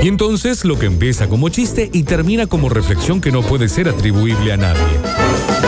Y entonces lo que empieza como chiste y termina como reflexión que no puede ser atribuible a nadie.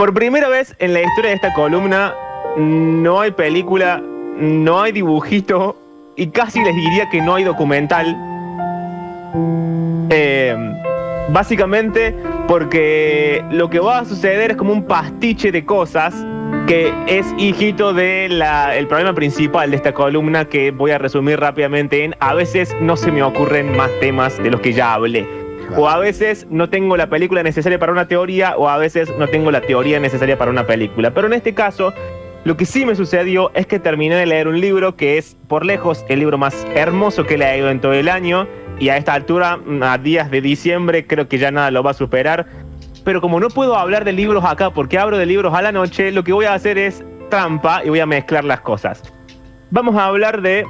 Por primera vez en la historia de esta columna, no hay película, no hay dibujito y casi les diría que no hay documental. Eh, básicamente porque lo que va a suceder es como un pastiche de cosas que es hijito del problema principal de esta columna que voy a resumir rápidamente en a veces no se me ocurren más temas de los que ya hablé. O a veces no tengo la película necesaria para una teoría, o a veces no tengo la teoría necesaria para una película. Pero en este caso, lo que sí me sucedió es que terminé de leer un libro que es, por lejos, el libro más hermoso que he leído en todo el año. Y a esta altura, a días de diciembre, creo que ya nada lo va a superar. Pero como no puedo hablar de libros acá porque abro de libros a la noche, lo que voy a hacer es trampa y voy a mezclar las cosas. Vamos a hablar de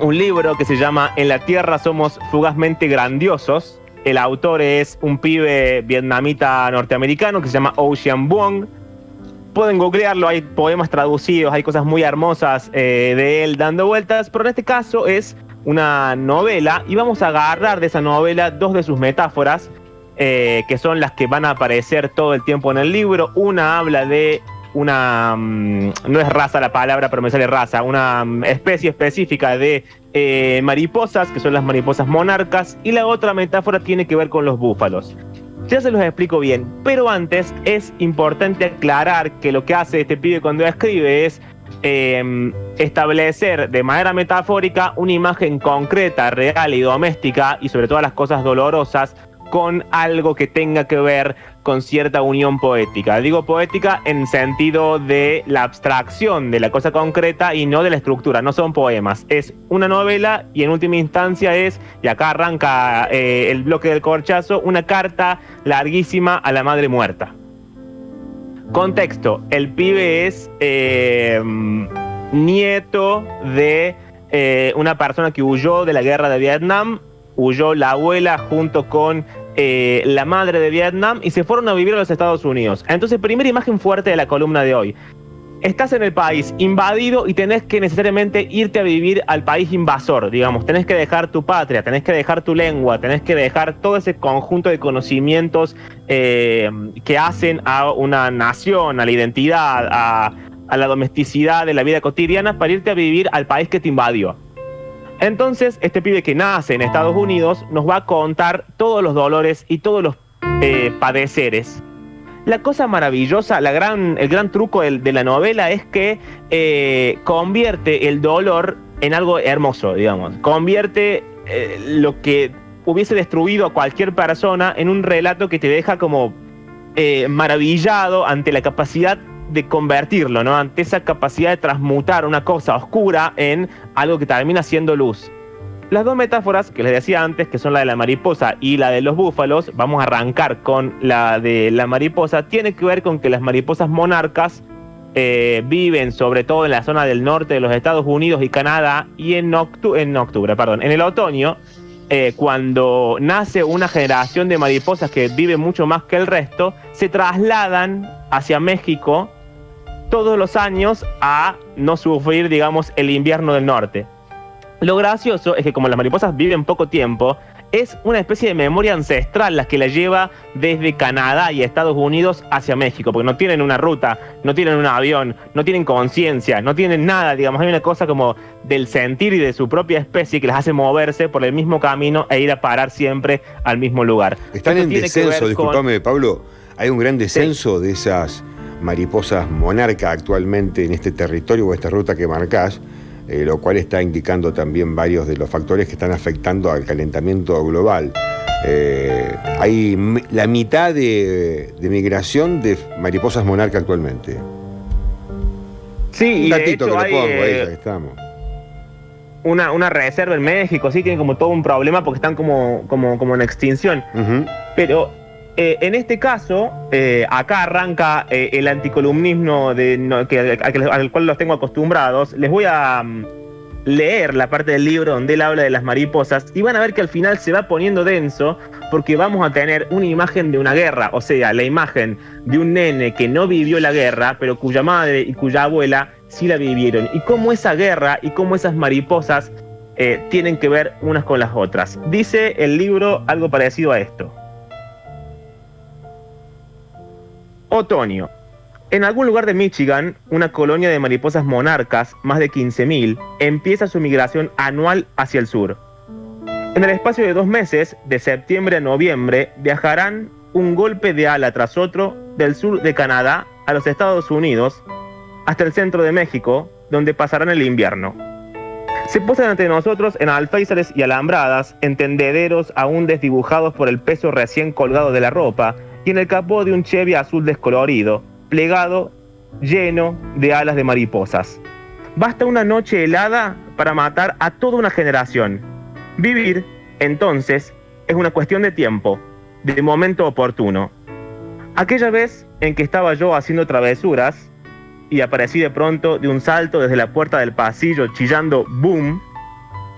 un libro que se llama En la Tierra somos fugazmente grandiosos, el autor es un pibe vietnamita norteamericano que se llama Ocean Vuong. Pueden googlearlo, hay poemas traducidos, hay cosas muy hermosas eh, de él dando vueltas, pero en este caso es una novela y vamos a agarrar de esa novela dos de sus metáforas, eh, que son las que van a aparecer todo el tiempo en el libro. Una habla de una, mm, no es raza la palabra, pero me sale raza, una mm, especie específica de eh, mariposas, que son las mariposas monarcas, y la otra metáfora tiene que ver con los búfalos. Ya se los explico bien, pero antes es importante aclarar que lo que hace este pibe cuando escribe es em, establecer de manera metafórica una imagen concreta, real y doméstica, y sobre todas las cosas dolorosas, con algo que tenga que ver con cierta unión poética. Digo poética en sentido de la abstracción de la cosa concreta y no de la estructura. No son poemas. Es una novela y en última instancia es, y acá arranca eh, el bloque del corchazo, una carta larguísima a la madre muerta. Contexto, el pibe es eh, nieto de eh, una persona que huyó de la guerra de Vietnam huyó la abuela junto con eh, la madre de Vietnam y se fueron a vivir a los Estados Unidos. Entonces, primera imagen fuerte de la columna de hoy. Estás en el país invadido y tenés que necesariamente irte a vivir al país invasor, digamos. Tenés que dejar tu patria, tenés que dejar tu lengua, tenés que dejar todo ese conjunto de conocimientos eh, que hacen a una nación, a la identidad, a, a la domesticidad de la vida cotidiana para irte a vivir al país que te invadió. Entonces, este pibe que nace en Estados Unidos nos va a contar todos los dolores y todos los eh, padeceres. La cosa maravillosa, el gran truco de, la novela es que eh, convierte el dolor en algo hermoso, digamos. Convierte eh, lo que hubiese destruido a cualquier persona en un relato que te deja como maravillado ante la capacidad de convertirlo, ¿no? Ante esa capacidad de transmutar una cosa oscura en algo que termina siendo luz. Las dos metáforas que les decía antes, que son la de la mariposa y la de los búfalos, vamos a arrancar con la de la mariposa, tiene que ver con que las mariposas monarcas eh, viven sobre todo en la zona del norte de los Estados Unidos y Canadá y en, en octubre, perdón, en el otoño, eh, cuando nace una generación de mariposas que vive mucho más que el resto, se trasladan hacia México todos los años a no sufrir, digamos, el invierno del norte. Lo gracioso es que como las mariposas viven poco tiempo, es una especie de memoria ancestral la que la lleva desde Canadá y Estados Unidos hacia México, porque no tienen una ruta, no tienen un avión, no tienen conciencia, no tienen nada, digamos, hay una cosa como del sentir y de su propia especie que las hace moverse por el mismo camino e ir a parar siempre al mismo lugar. Están en descenso, discúlpame Pablo, hay un gran descenso de esas mariposas monarca actualmente en este territorio o esta ruta que marcás, eh, lo cual está indicando también varios de los factores que están afectando al calentamiento global. eh, hay la mitad de, migración de mariposas monarca actualmente. Sí, Un gatito que hay, pongo ahí, eh, estamos. Una, una, reserva en México, sí, tienen como todo un problema porque están como, como, como en extinción. Pero eh, en este caso, acá arranca el anticolumnismo de, que, al cual los tengo acostumbrados. Les voy a, mm, leer la parte del libro donde él habla de las mariposas y van a ver que al final se va poniendo denso porque vamos a tener una imagen de una guerra, o sea, la imagen de un nene que no vivió la guerra, pero cuya madre y cuya abuela sí la vivieron, y cómo esa guerra y cómo esas mariposas eh, tienen que ver unas con las otras. Dice el libro algo parecido a esto. Otoño. En algún lugar de Michigan, una colonia de mariposas monarcas, más de 15.000, empieza su migración anual hacia el sur. En el espacio de dos meses, de septiembre a noviembre, viajarán un golpe de ala tras otro del sur de Canadá a los Estados Unidos hasta el centro de México, donde pasarán el invierno. Se posan ante nosotros en alféizares y alambradas, en tendederos aún desdibujados por el peso recién colgado de la ropa en el capó de un Chevy azul descolorido, plegado, lleno de alas de mariposas. Basta una noche helada para matar a toda una generación. Vivir, entonces, es una cuestión de tiempo, de momento oportuno. Aquella vez en que estaba yo haciendo travesuras y aparecí de pronto de un salto desde la puerta del pasillo chillando ¡boom!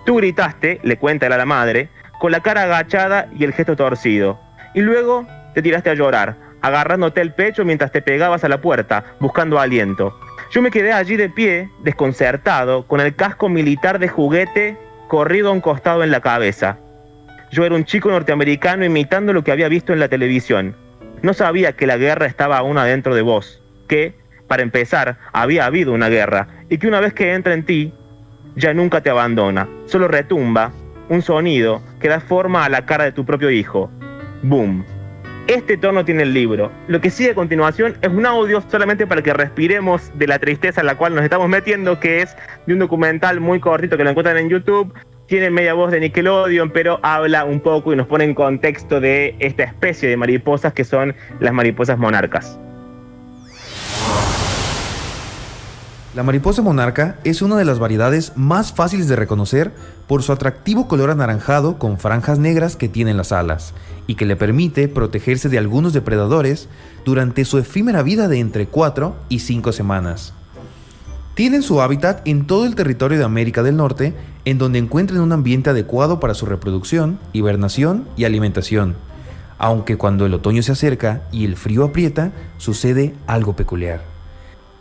Tú gritaste, le cuenta él a la madre, con la cara agachada y el gesto torcido. Y luego te tiraste a llorar, agarrándote el pecho mientras te pegabas a la puerta, buscando aliento. Yo me quedé allí de pie, desconcertado, con el casco militar de juguete corrido a un costado en la cabeza. Yo era un chico norteamericano imitando lo que había visto en la televisión. No sabía que la guerra estaba aún adentro de vos, que, para empezar, había habido una guerra, y que una vez que entra en ti, ya nunca te abandona, solo retumba un sonido que da forma a la cara de tu propio hijo. Boom. Este tono tiene el libro. Lo que sigue a continuación es un audio solamente para que respiremos de la tristeza en la cual nos estamos metiendo, que es de un documental muy cortito que lo encuentran en YouTube. Tiene media voz de Nickelodeon, pero habla un poco y nos pone en contexto de esta especie de mariposas que son las mariposas monarcas. La mariposa monarca es una de las variedades más fáciles de reconocer por su atractivo color anaranjado con franjas negras que tienen las alas y que le permite protegerse de algunos depredadores durante su efímera vida de entre 4 y 5 semanas. Tienen su hábitat en todo el territorio de América del Norte, en donde encuentran un ambiente adecuado para su reproducción, hibernación y alimentación, aunque cuando el otoño se acerca y el frío aprieta, sucede algo peculiar.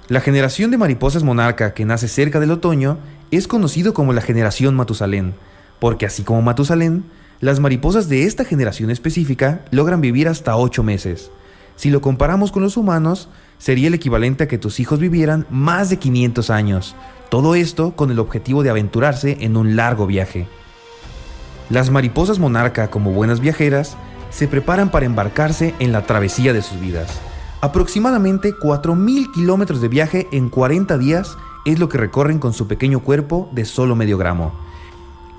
La generación de mariposas monarca que nace cerca del otoño es conocido como la generación Matusalén, porque así como Matusalén, las mariposas de esta generación específica logran vivir hasta 8 meses. Si lo comparamos con los humanos, sería el equivalente a que tus hijos vivieran más de 500 años, todo esto con el objetivo de aventurarse en un largo viaje. Las mariposas monarca, como buenas viajeras, se preparan para embarcarse en la travesía de sus vidas. Aproximadamente 4.000 kilómetros de viaje en 40 días es lo que recorren con su pequeño cuerpo de solo medio gramo.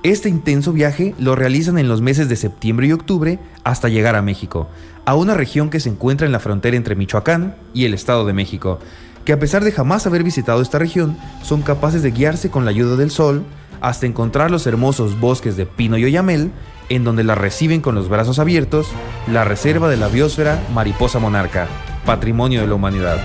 Este intenso viaje lo realizan en los meses de septiembre y octubre hasta llegar a México, a una región que se encuentra en la frontera entre Michoacán y el Estado de México, que a pesar de jamás haber visitado esta región, son capaces de guiarse con la ayuda del sol hasta encontrar los hermosos bosques de pino y oyamel, en donde la reciben con los brazos abiertos la reserva de la biosfera Mariposa Monarca, patrimonio de la humanidad.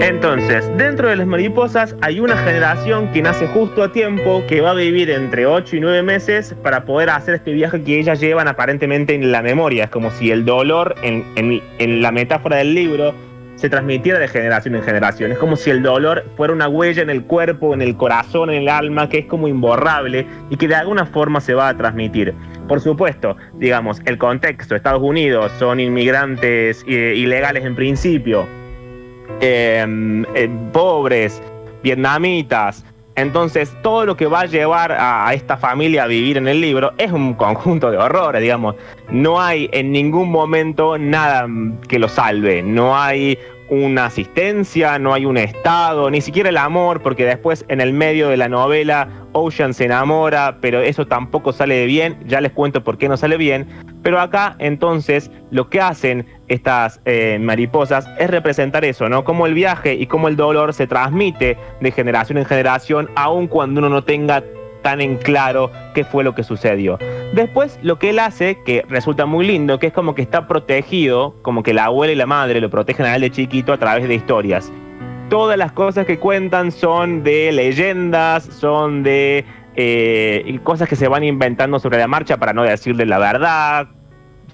Entonces, dentro de las mariposas hay una generación que nace justo a tiempo, que va a vivir entre 8 y 9 meses para poder hacer este viaje que ellas llevan aparentemente en la memoria. Es como si el dolor, en, en la metáfora del libro, se transmitiera de generación en generación. Es como si el dolor fuera una huella en el cuerpo, en el corazón, en el alma, que es como imborrable y que de alguna forma se va a transmitir. Por supuesto, digamos, el contexto, Estados Unidos son inmigrantes eh, ilegales en principio, em, eh, pobres, vietnamitas, entonces, todo lo que va a llevar a, esta familia a vivir en el libro es un conjunto de horrores, digamos. No hay en ningún momento nada que lo salve. No hay una asistencia, no hay un estado, ni siquiera el amor, porque después en el medio de la novela Ocean se enamora, pero eso tampoco sale bien, ya les cuento por qué no sale bien, pero acá entonces lo que hacen estas eh, mariposas es representar eso, ¿no? Como el viaje y cómo el dolor se transmite de generación en generación, aun cuando uno no tenga tan en claro qué fue lo que sucedió. Después lo que él hace, que resulta muy lindo, que es como que está protegido, como que la abuela y la madre lo protegen a él de chiquito a través de historias. Todas las cosas que cuentan son de leyendas, son de eh, cosas que se van inventando sobre la marcha para no decirle la verdad,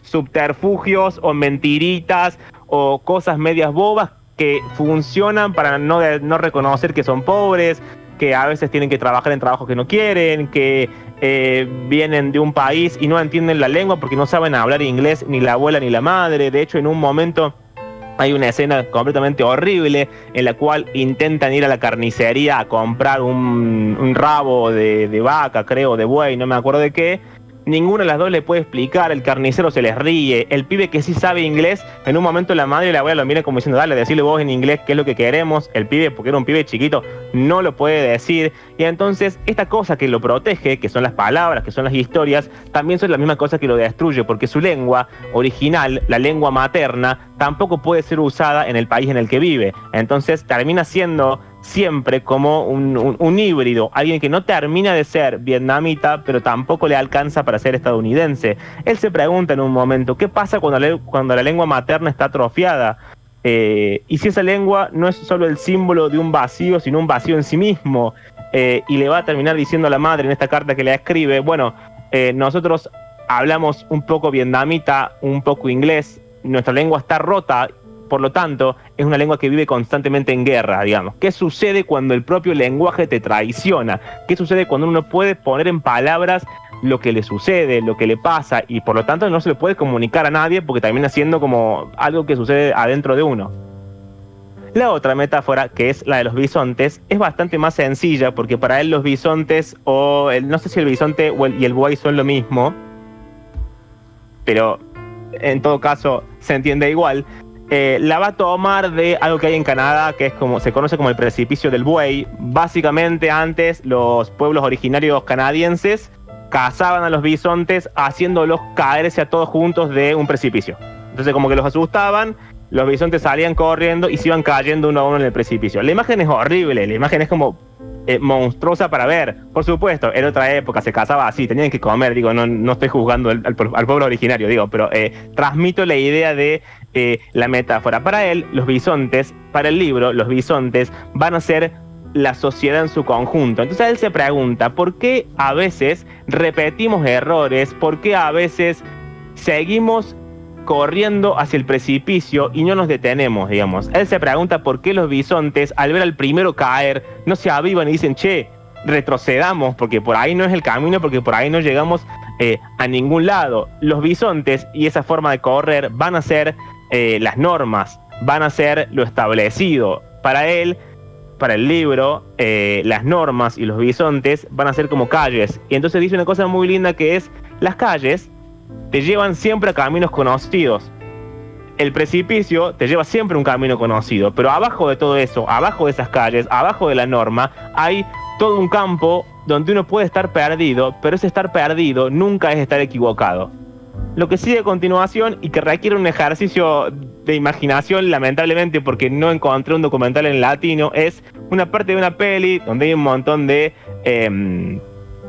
subterfugios o mentiritas o cosas medias bobas que funcionan para no, no reconocer que son pobres, que a veces tienen que trabajar en trabajos que no quieren, que eh, vienen de un país y no entienden la lengua porque no saben hablar inglés ni la abuela ni la madre. De hecho, en un momento hay una escena completamente horrible en la cual intentan ir a la carnicería a comprar un, rabo de, de, vaca, creo, de buey, no me acuerdo de qué, Ninguna de las dos le puede explicar, el carnicero se les ríe, el pibe que sí sabe inglés, en un momento la madre y la abuela lo miran como diciendo, dale, decirle vos en inglés qué es lo que queremos, el pibe, porque era un pibe chiquito, no lo puede decir, y entonces esta cosa que lo protege, que son las palabras, que son las historias, también son la misma cosa que lo destruye, porque su lengua original, la lengua materna, tampoco puede ser usada en el país en el que vive, entonces termina siendo siempre como un, híbrido, alguien que no termina de ser vietnamita, pero tampoco le alcanza para ser estadounidense. Él se pregunta en un momento, ¿qué pasa cuando la, lengua materna está atrofiada? Eh, y si esa lengua no es solo el símbolo de un vacío, sino un vacío en sí mismo, eh, y le va a terminar diciendo a la madre en esta carta que le escribe, bueno, eh, nosotros hablamos un poco vietnamita, un poco inglés, nuestra lengua está rota por lo tanto, es una lengua que vive constantemente en guerra, digamos. ¿Qué sucede cuando el propio lenguaje te traiciona? ¿Qué sucede cuando uno puede poner en palabras lo que le sucede, lo que le pasa, y por lo tanto no se le puede comunicar a nadie porque termina siendo como algo que sucede adentro de uno? La otra metáfora, que es la de los bisontes, es bastante más sencilla porque para él los bisontes, o el, no sé si el bisonte y el buey son lo mismo, pero en todo caso se entiende igual. Eh, la va a tomar de algo que hay en Canadá, que es como se conoce como el precipicio del buey. Básicamente antes los pueblos originarios canadienses cazaban a los bisontes haciéndolos caerse a todos juntos de un precipicio. Entonces como que los asustaban, los bisontes salían corriendo y se iban cayendo uno a uno en el precipicio. La imagen es horrible, la imagen es como eh, monstruosa para ver. Por supuesto, en otra época se cazaba así, tenían que comer, digo, no, no estoy juzgando al, pueblo originario, digo, pero eh, transmito la idea de la metáfora. Para él, los bisontes, para el libro, los bisontes van a ser la sociedad en su conjunto. Entonces él se pregunta, ¿por qué a veces repetimos errores? ¿Por qué a veces seguimos corriendo hacia el precipicio y no nos detenemos, digamos? Él se pregunta por qué los bisontes, al ver al primero caer, no se avivan y dicen, che, retrocedamos, porque por ahí no es el camino, porque por ahí no llegamos eh, a ningún lado. Los bisontes y esa forma de correr van a ser eh, las normas, van a ser lo establecido. Para él, para el libro, eh, las normas y los bisontes van a ser como calles. Y entonces dice una cosa muy linda que es, las calles te llevan siempre a caminos conocidos. El precipicio te lleva siempre a un camino conocido, pero abajo de todo eso, abajo de esas calles, abajo de la norma, hay todo un campo donde uno puede estar perdido, pero ese estar perdido nunca es estar equivocado. Lo que sigue a continuación y que requiere un ejercicio de imaginación, lamentablemente, porque no encontré un documental en latino, es una parte de una peli donde hay un montón de em,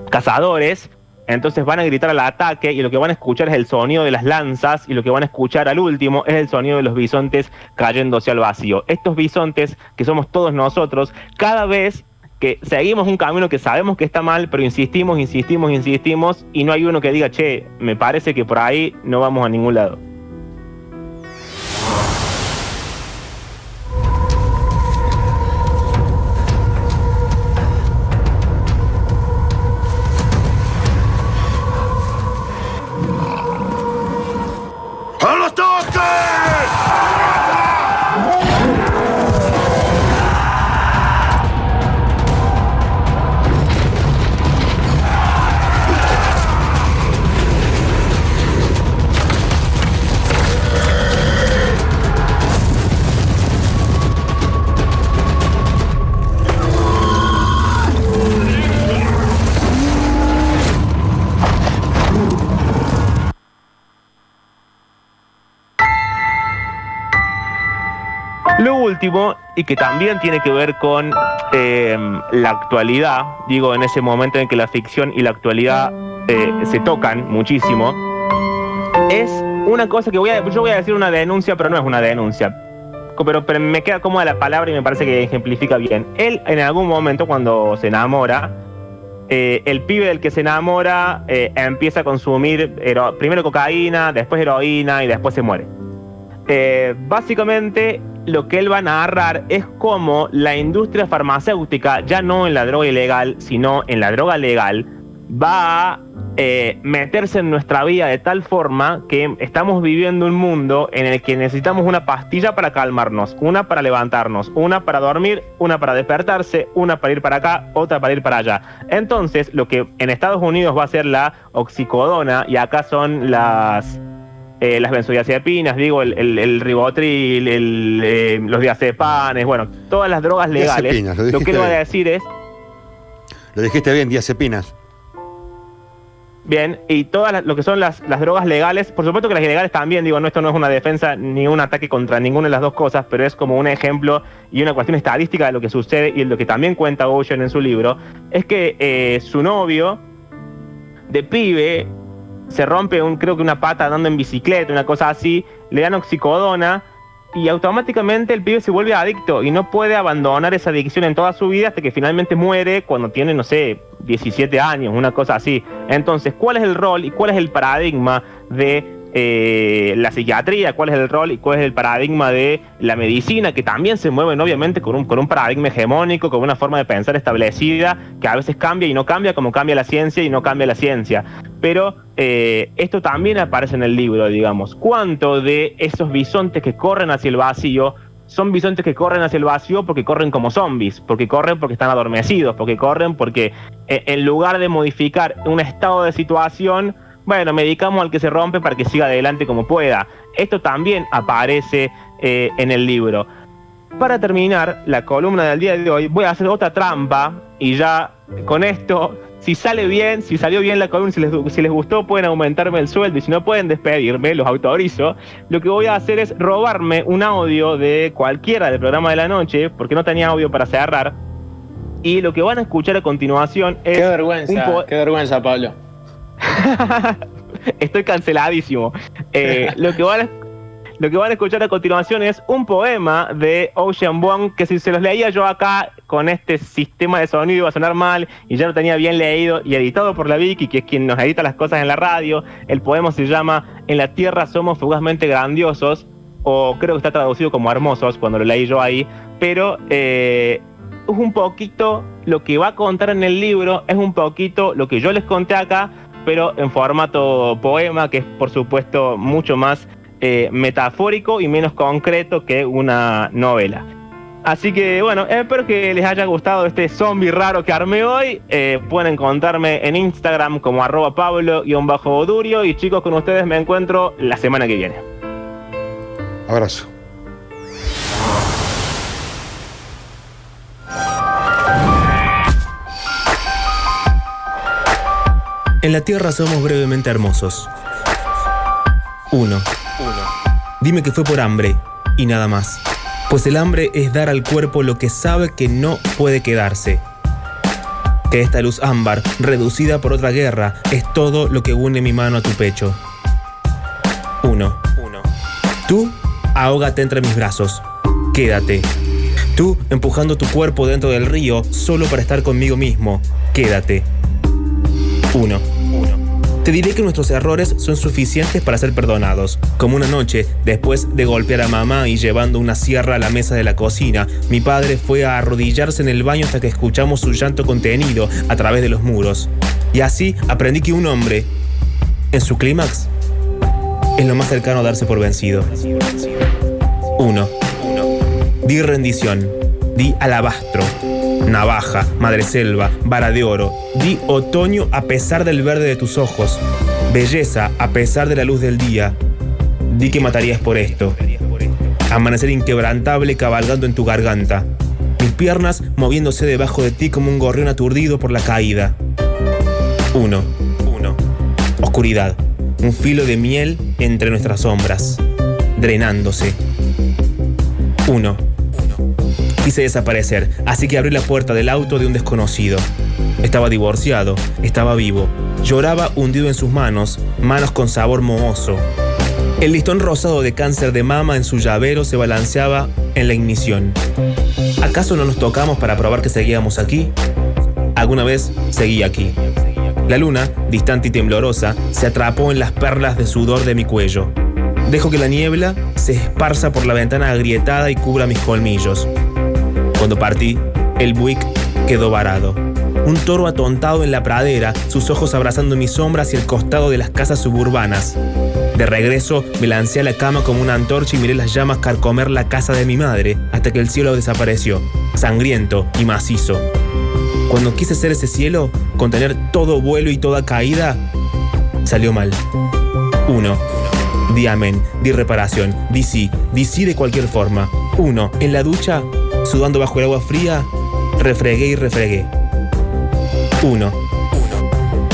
cazadores. Entonces van a gritar al ataque y lo que van a escuchar es el sonido de las lanzas y lo que van a escuchar al último es el sonido de los bisontes cayéndose al vacío. Estos bisontes, que somos todos nosotros, cada vez que seguimos un camino que sabemos que está mal, pero insistimos, insistimos, insistimos, y no hay uno que diga, che, me parece que por ahí no vamos a ningún lado. Lo último, y que también tiene que ver con em, la actualidad, digo, en ese momento en que la ficción y la actualidad eh, se tocan muchísimo, es una cosa que voy a, yo voy a decir una denuncia, pero no es una denuncia. Pero, me queda cómoda la palabra y me parece que ejemplifica bien. Él en algún momento cuando se enamora, eh, el pibe del que se enamora eh, empieza a consumir primero cocaína, después heroína y después se muere. Básicamente lo que él va a narrar es cómo la industria farmacéutica, ya no en la droga ilegal, sino en la droga legal, va a eh, meterse en nuestra vida de tal forma que estamos viviendo un mundo en el que necesitamos una pastilla para calmarnos, una para levantarnos, una para dormir, una para despertarse, una para ir para acá, otra para ir para allá. Entonces, lo que en Estados Unidos va a ser la oxicodona y acá son las eh, las benzodiazepinas, digo, el, el, ribotril, el, eh, los diazepanes, bueno, todas las drogas legales. lo, que le voy a decir es. Lo dijiste bien, diazepinas. Bien, y todas lo que son las, las, drogas legales, por supuesto que las ilegales también, digo, no, esto no es una defensa ni un ataque contra ninguna de las dos cosas, pero es como un ejemplo y una cuestión estadística de lo que sucede y lo que también cuenta Ocean en su libro, es que eh, su novio de pibe se rompe un, creo que una pata andando en bicicleta, una cosa así, le dan oxicodona y automáticamente el pibe se vuelve adicto y no puede abandonar esa adicción en toda su vida hasta que finalmente muere cuando tiene, no sé, 17 años, una cosa así. Entonces, ¿cuál es el rol y cuál es el paradigma de eh, la psiquiatría, cuál es el rol y cuál es el paradigma de la medicina, que también se mueven obviamente con un, con un paradigma hegemónico, con una forma de pensar establecida, que a veces cambia y no cambia, como cambia la ciencia y no cambia la ciencia. Pero eh, esto también aparece en el libro, digamos. ¿Cuánto de esos bisontes que corren hacia el vacío son bisontes que corren hacia el vacío porque corren como zombies, porque corren porque están adormecidos, porque corren porque eh, en lugar de modificar un estado de situación, bueno, medicamos al que se rompe para que siga adelante como pueda. Esto también aparece eh, en el libro. Para terminar la columna del día de hoy, voy a hacer otra trampa y ya con esto, si sale bien, si salió bien la columna, si les, si les gustó, pueden aumentarme el sueldo y si no pueden despedirme, los autorizo. Lo que voy a hacer es robarme un audio de cualquiera del programa de la noche, porque no tenía audio para cerrar. Y lo que van a escuchar a continuación es. Qué vergüenza, qué vergüenza, Pablo. Estoy canceladísimo. Eh, lo, que van a, lo que van a escuchar a continuación es un poema de Ocean Vuong que si se los leía yo acá con este sistema de sonido iba a sonar mal y ya lo tenía bien leído y editado por la Vicky, que es quien nos edita las cosas en la radio. El poema se llama En la tierra somos fugazmente grandiosos, o creo que está traducido como hermosos cuando lo leí yo ahí, pero eh, es un poquito lo que va a contar en el libro, es un poquito lo que yo les conté acá, pero en formato poema, que es por supuesto mucho más eh, metafórico y menos concreto que una novela. Así que bueno, espero que les haya gustado este zombie raro que armé hoy. Eh, pueden encontrarme en Instagram como arroba pablo-odurio y chicos, con ustedes me encuentro la semana que viene. Abrazo. En la Tierra somos brevemente hermosos. Uno. Dime que fue por hambre y nada más. Pues el hambre es dar al cuerpo lo que sabe que no puede quedarse. Que esta luz ámbar, reducida por otra guerra, es todo lo que une mi mano a tu pecho. Uno. Tú, ahógate entre mis brazos. Quédate. Tú, empujando tu cuerpo dentro del río solo para estar conmigo mismo. Quédate. 1. Te diré que nuestros errores son suficientes para ser perdonados. Como una noche, después de golpear a mamá y llevando una sierra a la mesa de la cocina, mi padre fue a arrodillarse en el baño hasta que escuchamos su llanto contenido a través de los muros. Y así aprendí que un hombre, en su clímax, es lo más cercano a darse por vencido. 1. Di rendición. Di alabastro navaja, madreselva, vara de oro. Otoño a pesar del verde de tus ojos, belleza a pesar de la luz del día. Di que matarías por esto. Amanecer inquebrantable cabalgando en tu garganta. Mis piernas moviéndose debajo de ti como un gorrión aturdido por la caída. Uno. Uno. Oscuridad. Un filo de miel entre nuestras sombras. Drenándose. Uno Quise desaparecer, así que abrí la puerta del auto de un desconocido. Estaba divorciado, estaba vivo. Lloraba hundido en sus manos, manos con sabor mohoso. El listón rosado de cáncer de mama en su llavero se balanceaba en la ignición. ¿Acaso no nos tocamos para probar que seguíamos aquí? Alguna vez seguí aquí. La luna, distante y temblorosa, se atrapó en las perlas de sudor de mi cuello. Dejo que la niebla se esparza por la ventana agrietada y cubra mis colmillos. Cuando partí, el Buick quedó varado. Un toro atontado en la pradera, sus ojos abrazando mi sombra hacia el costado de las casas suburbanas. De regreso, me lancé a la cama como una antorcha y miré las llamas carcomer la casa de mi madre hasta que el cielo desapareció, sangriento y macizo. Cuando quise hacer ese cielo, contener todo vuelo y toda caída, salió mal. 1. Di amén, di reparación, di sí, di sí de cualquier forma. 1. En la ducha, sudando bajo el agua fría, refregué y refregué. 1.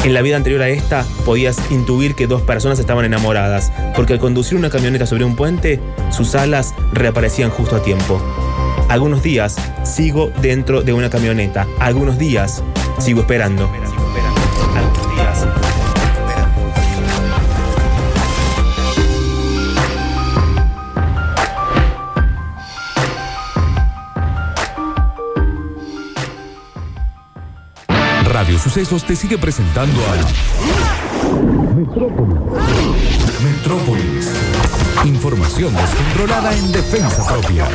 En la vida anterior a esta podías intuir que dos personas estaban enamoradas, porque al conducir una camioneta sobre un puente, sus alas reaparecían justo a tiempo. Algunos días sigo dentro de una camioneta, algunos días sigo esperando. Sucesos te sigue presentando a Metrópolis. Metrópolis. Información descontrolada en defensa propia.